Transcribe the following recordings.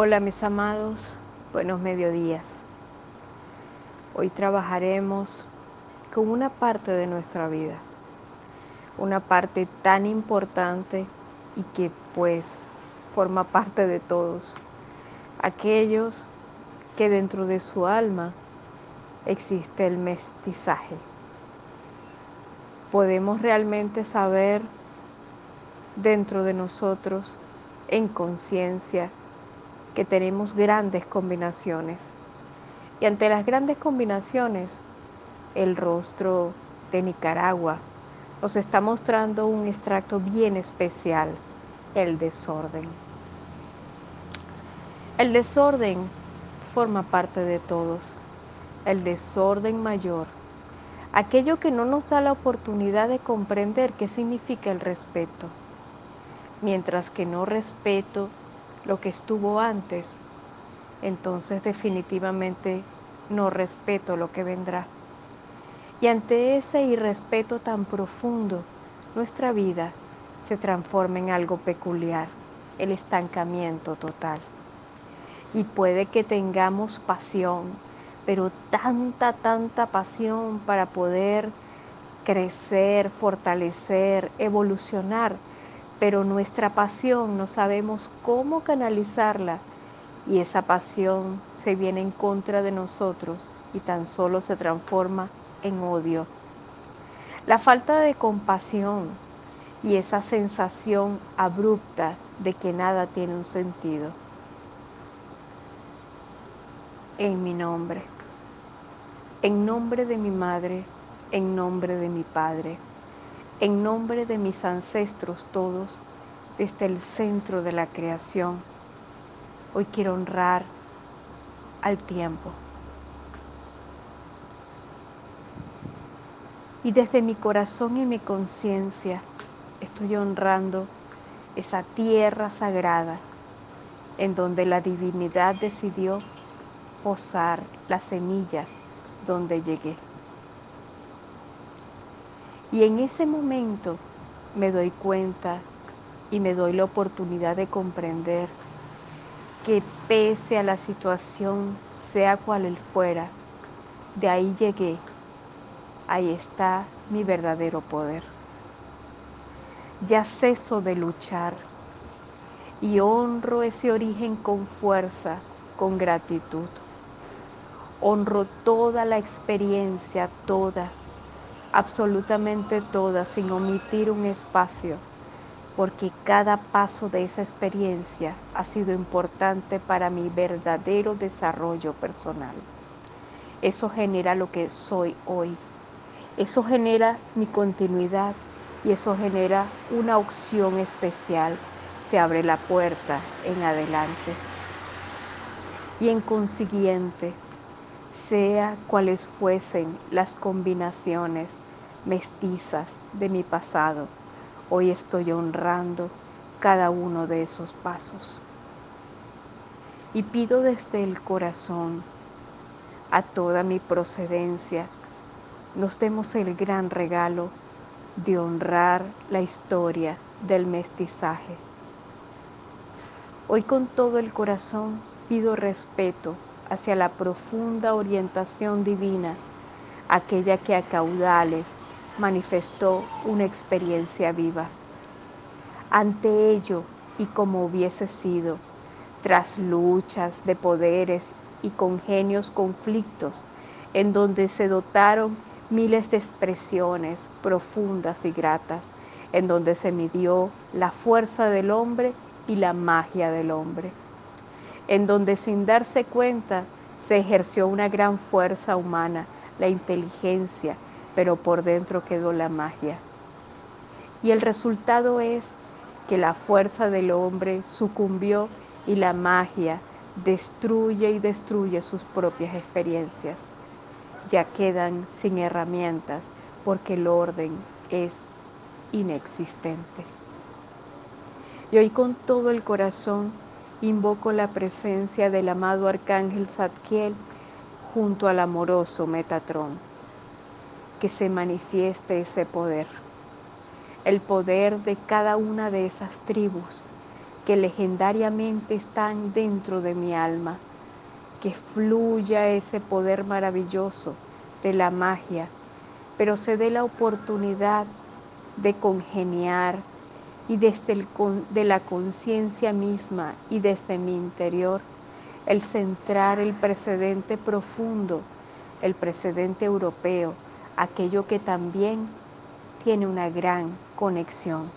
Hola mis amados, buenos mediodías. Hoy trabajaremos con una parte de nuestra vida, una parte tan importante y que pues forma parte de todos, aquellos que dentro de su alma existe el mestizaje. Podemos realmente saber dentro de nosotros, en conciencia, que tenemos grandes combinaciones. Y ante las grandes combinaciones, el rostro de Nicaragua nos está mostrando un extracto bien especial, el desorden. El desorden forma parte de todos, el desorden mayor, aquello que no nos da la oportunidad de comprender qué significa el respeto. Mientras que no respeto lo que estuvo antes, entonces definitivamente no respeto lo que vendrá. Y ante ese irrespeto tan profundo, nuestra vida se transforma en algo peculiar, el estancamiento total. Y puede que tengamos pasión, pero tanta, tanta pasión para poder crecer, fortalecer, evolucionar, pero nuestra pasión no sabemos cómo canalizarla y esa pasión se viene en contra de nosotros y tan solo se transforma en odio. La falta de compasión y esa sensación abrupta de que nada tiene un sentido. En mi nombre, en nombre de mi madre, en nombre de mi padre en nombre de mis ancestros todos, desde el centro de la creación, hoy quiero honrar al tiempo. Y desde mi corazón y mi conciencia estoy honrando esa tierra sagrada en donde la divinidad decidió posar la semilla donde llegué. Y en ese momento me doy cuenta y me doy la oportunidad de comprender que pese a la situación, sea cual él fuera, de ahí llegué, ahí está mi verdadero poder. Ya ceso de luchar y honro ese origen con fuerza, con gratitud. Honro toda la experiencia, toda absolutamente toda, sin omitir un espacio, porque cada paso de esa experiencia ha sido importante para mi verdadero desarrollo personal. Eso genera lo que soy hoy. Eso genera mi continuidad y eso genera una opción especial. Se abre la puerta en adelante. Y en consiguiente, sea cuales fuesen las combinaciones mestizas de mi pasado, hoy estoy honrando cada uno de esos pasos. Y pido desde el corazón a toda mi procedencia, nos demos el gran regalo de honrar la historia del mestizaje. Hoy con todo el corazón pido respeto hacia la profunda orientación divina, aquella que a caudales manifestó una experiencia viva. Ante ello, y como hubiese sido, tras luchas de poderes y congenios conflictos, en donde se dotaron miles de expresiones profundas y gratas, en donde se midió la fuerza del hombre y la magia del hombre en donde sin darse cuenta se ejerció una gran fuerza humana, la inteligencia, pero por dentro quedó la magia. Y el resultado es que la fuerza del hombre sucumbió y la magia destruye y destruye sus propias experiencias. Ya quedan sin herramientas porque el orden es inexistente. Y hoy con todo el corazón invoco la presencia del amado arcángel Zadkiel junto al amoroso Metatrón. Que se manifieste ese poder, el poder de cada una de esas tribus que legendariamente están dentro de mi alma, que fluya ese poder maravilloso de la magia, pero se dé la oportunidad de congeniar y desde el, de la conciencia misma y desde mi interior, el centrar el precedente profundo, el precedente europeo, aquello que también tiene una gran conexión.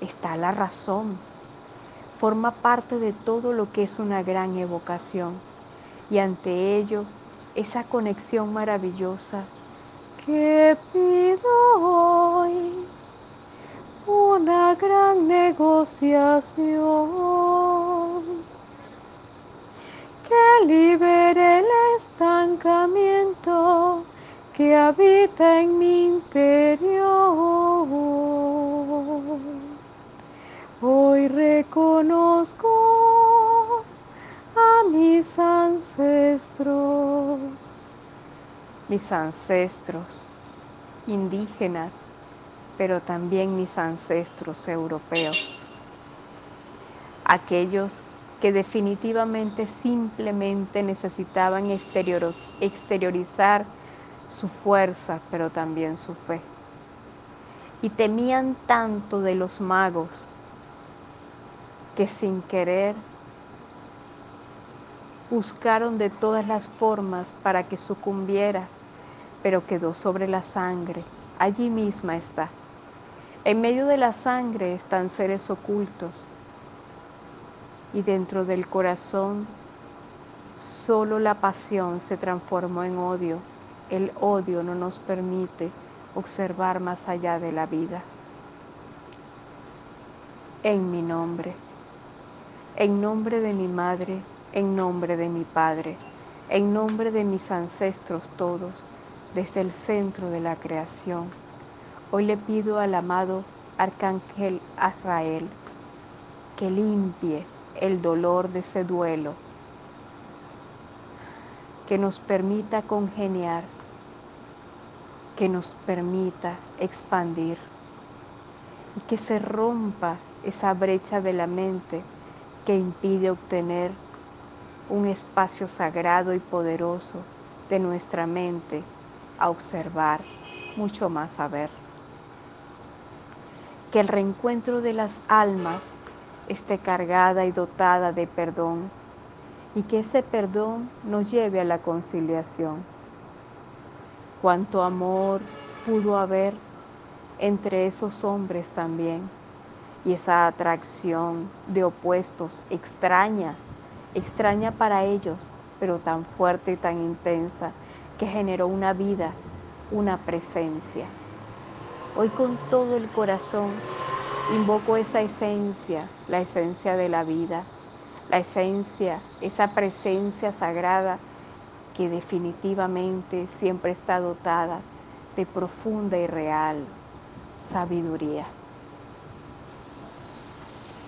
Está la razón, forma parte de todo lo que es una gran evocación y ante ello esa conexión maravillosa que pido hoy una gran negociación que libere el estancamiento que habita en mi interior. Hoy reconozco a mis ancestros, mis ancestros indígenas, pero también mis ancestros europeos, aquellos que definitivamente simplemente necesitaban exteriorizar su fuerza, pero también su fe. Y temían tanto de los magos que sin querer buscaron de todas las formas para que sucumbiera, pero quedó sobre la sangre. Allí misma está. En medio de la sangre están seres ocultos y dentro del corazón solo la pasión se transformó en odio el odio no nos permite observar más allá de la vida. En mi nombre, en nombre de mi madre, en nombre de mi padre, en nombre de mis ancestros todos, desde el centro de la creación, hoy le pido al amado Arcángel Azrael que limpie el dolor de ese duelo, que nos permita congeniar que nos permita expandir y que se rompa esa brecha de la mente que impide obtener un espacio sagrado y poderoso de nuestra mente a observar, mucho más a ver. Que el reencuentro de las almas esté cargada y dotada de perdón y que ese perdón nos lleve a la conciliación cuánto amor pudo haber entre esos hombres también y esa atracción de opuestos extraña, extraña para ellos, pero tan fuerte y tan intensa que generó una vida, una presencia. Hoy con todo el corazón invoco esa esencia, la esencia de la vida, la esencia, esa presencia sagrada que definitivamente siempre está dotada de profunda y real sabiduría.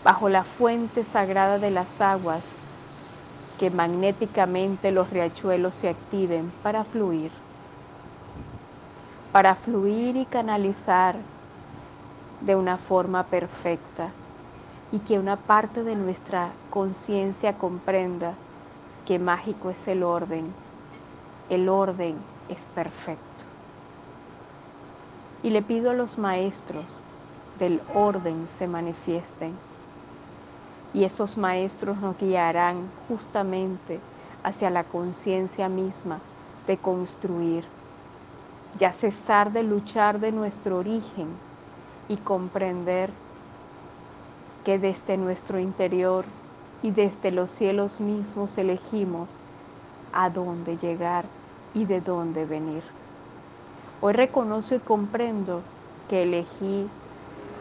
Bajo la fuente sagrada de las aguas, que magnéticamente los riachuelos se activen para fluir, para fluir y canalizar de una forma perfecta y que una parte de nuestra conciencia comprenda que mágico es el orden el orden es perfecto. Y le pido a los maestros del orden se manifiesten. Y esos maestros nos guiarán justamente hacia la conciencia misma de construir, ya cesar de luchar de nuestro origen y comprender que desde nuestro interior y desde los cielos mismos elegimos a dónde llegar y de dónde venir. Hoy reconozco y comprendo que elegí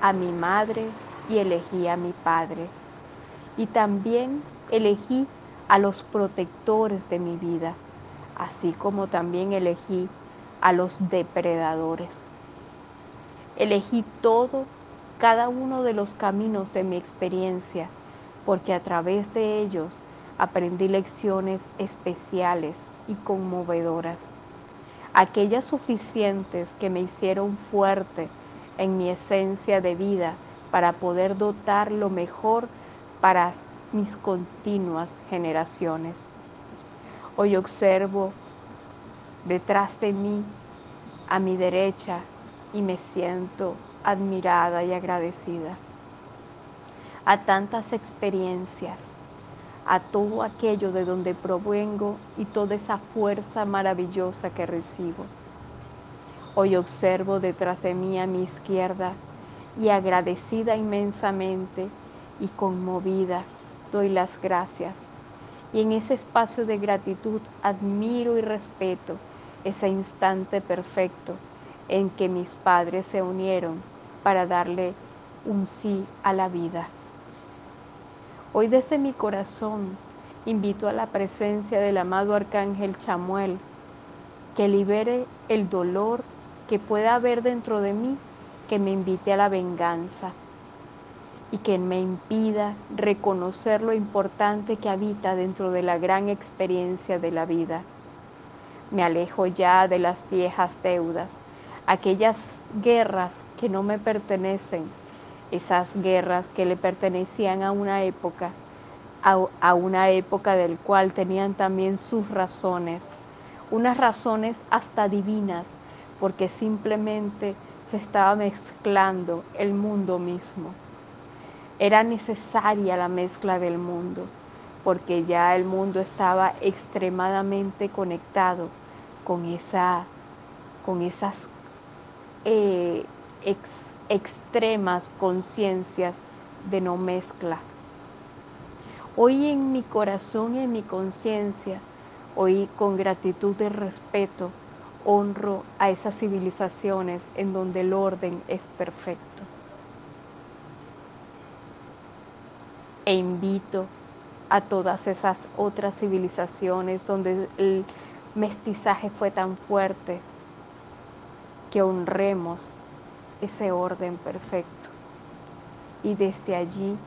a mi madre y elegí a mi padre. Y también elegí a los protectores de mi vida, así como también elegí a los depredadores. Elegí todo, cada uno de los caminos de mi experiencia, porque a través de ellos aprendí lecciones especiales y conmovedoras, aquellas suficientes que me hicieron fuerte en mi esencia de vida para poder dotar lo mejor para mis continuas generaciones. Hoy observo detrás de mí, a mi derecha, y me siento admirada y agradecida a tantas experiencias, a todo aquello de donde provengo y toda esa fuerza maravillosa que recibo. Hoy observo detrás de mí a mi izquierda y agradecida inmensamente y conmovida doy las gracias. Y en ese espacio de gratitud admiro y respeto ese instante perfecto en que mis padres se unieron para darle un sí a la vida. Hoy desde mi corazón invito a la presencia del amado Arcángel Chamuel que libere el dolor que pueda haber dentro de mí, que me invite a la venganza y que me impida reconocer lo importante que habita dentro de la gran experiencia de la vida. Me alejo ya de las viejas deudas, aquellas guerras que no me pertenecen, esas guerras que le pertenecían a una época, a, una época del cual tenían también sus razones, unas razones hasta divinas, porque simplemente se estaba mezclando el mundo mismo. Era necesaria la mezcla del mundo, porque ya el mundo estaba extremadamente conectado con, esa, con esas eh, extremas conciencias de no mezcla. Hoy en mi corazón y en mi conciencia, hoy con gratitud y respeto, honro a esas civilizaciones en donde el orden es perfecto. E invito a todas esas otras civilizaciones donde el mestizaje fue tan fuerte que honremos ese orden perfecto. Y desde allí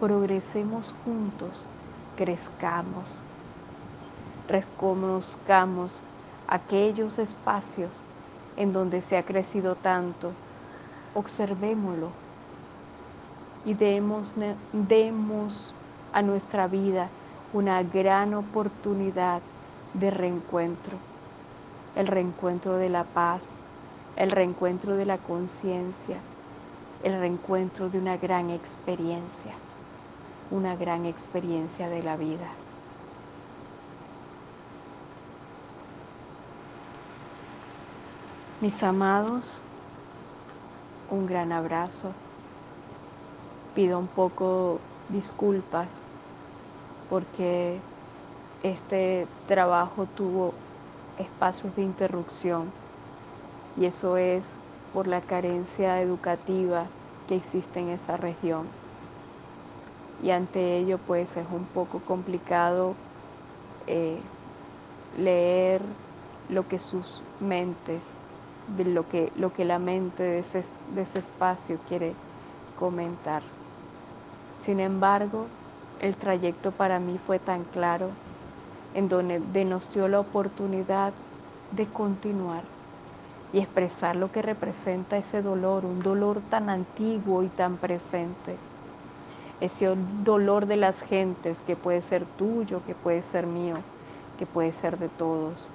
progresemos juntos, crezcamos, reconozcamos aquellos espacios en donde se ha crecido tanto, observémoslo y demos, demos a nuestra vida una gran oportunidad de reencuentro, el reencuentro de la paz, el reencuentro de la conciencia, el reencuentro de una gran experiencia, una gran experiencia de la vida. Mis amados, un gran abrazo. Pido un poco disculpas porque este trabajo tuvo espacios de interrupción y eso es por la carencia educativa que existe en esa región. Y ante ello pues es un poco complicado eh, leer lo que sus mentes, de lo que, lo que la mente de ese, de ese espacio quiere comentar. Sin embargo, el trayecto para mí fue tan claro en donde dio la oportunidad de continuar y expresar lo que representa ese dolor, un dolor tan antiguo y tan presente. Ese dolor de las gentes que puede ser tuyo, que puede ser mío, que puede ser de todos.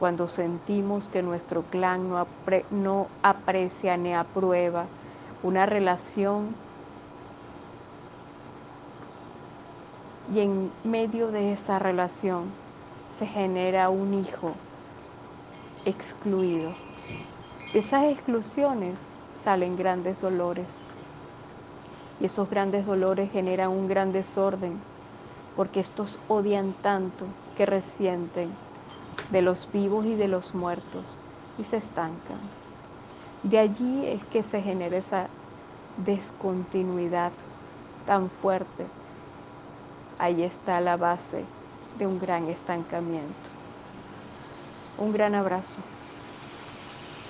Cuando sentimos que nuestro clan no, no aprecia ni aprueba una relación y en medio de esa relación se genera un hijo excluido de esas exclusiones salen grandes dolores. Y esos grandes dolores generan un gran desorden, porque estos odian tanto que resienten de los vivos y de los muertos y se estancan. De allí es que se genera esa descontinuidad tan fuerte. Ahí está la base de un gran estancamiento. Un gran abrazo.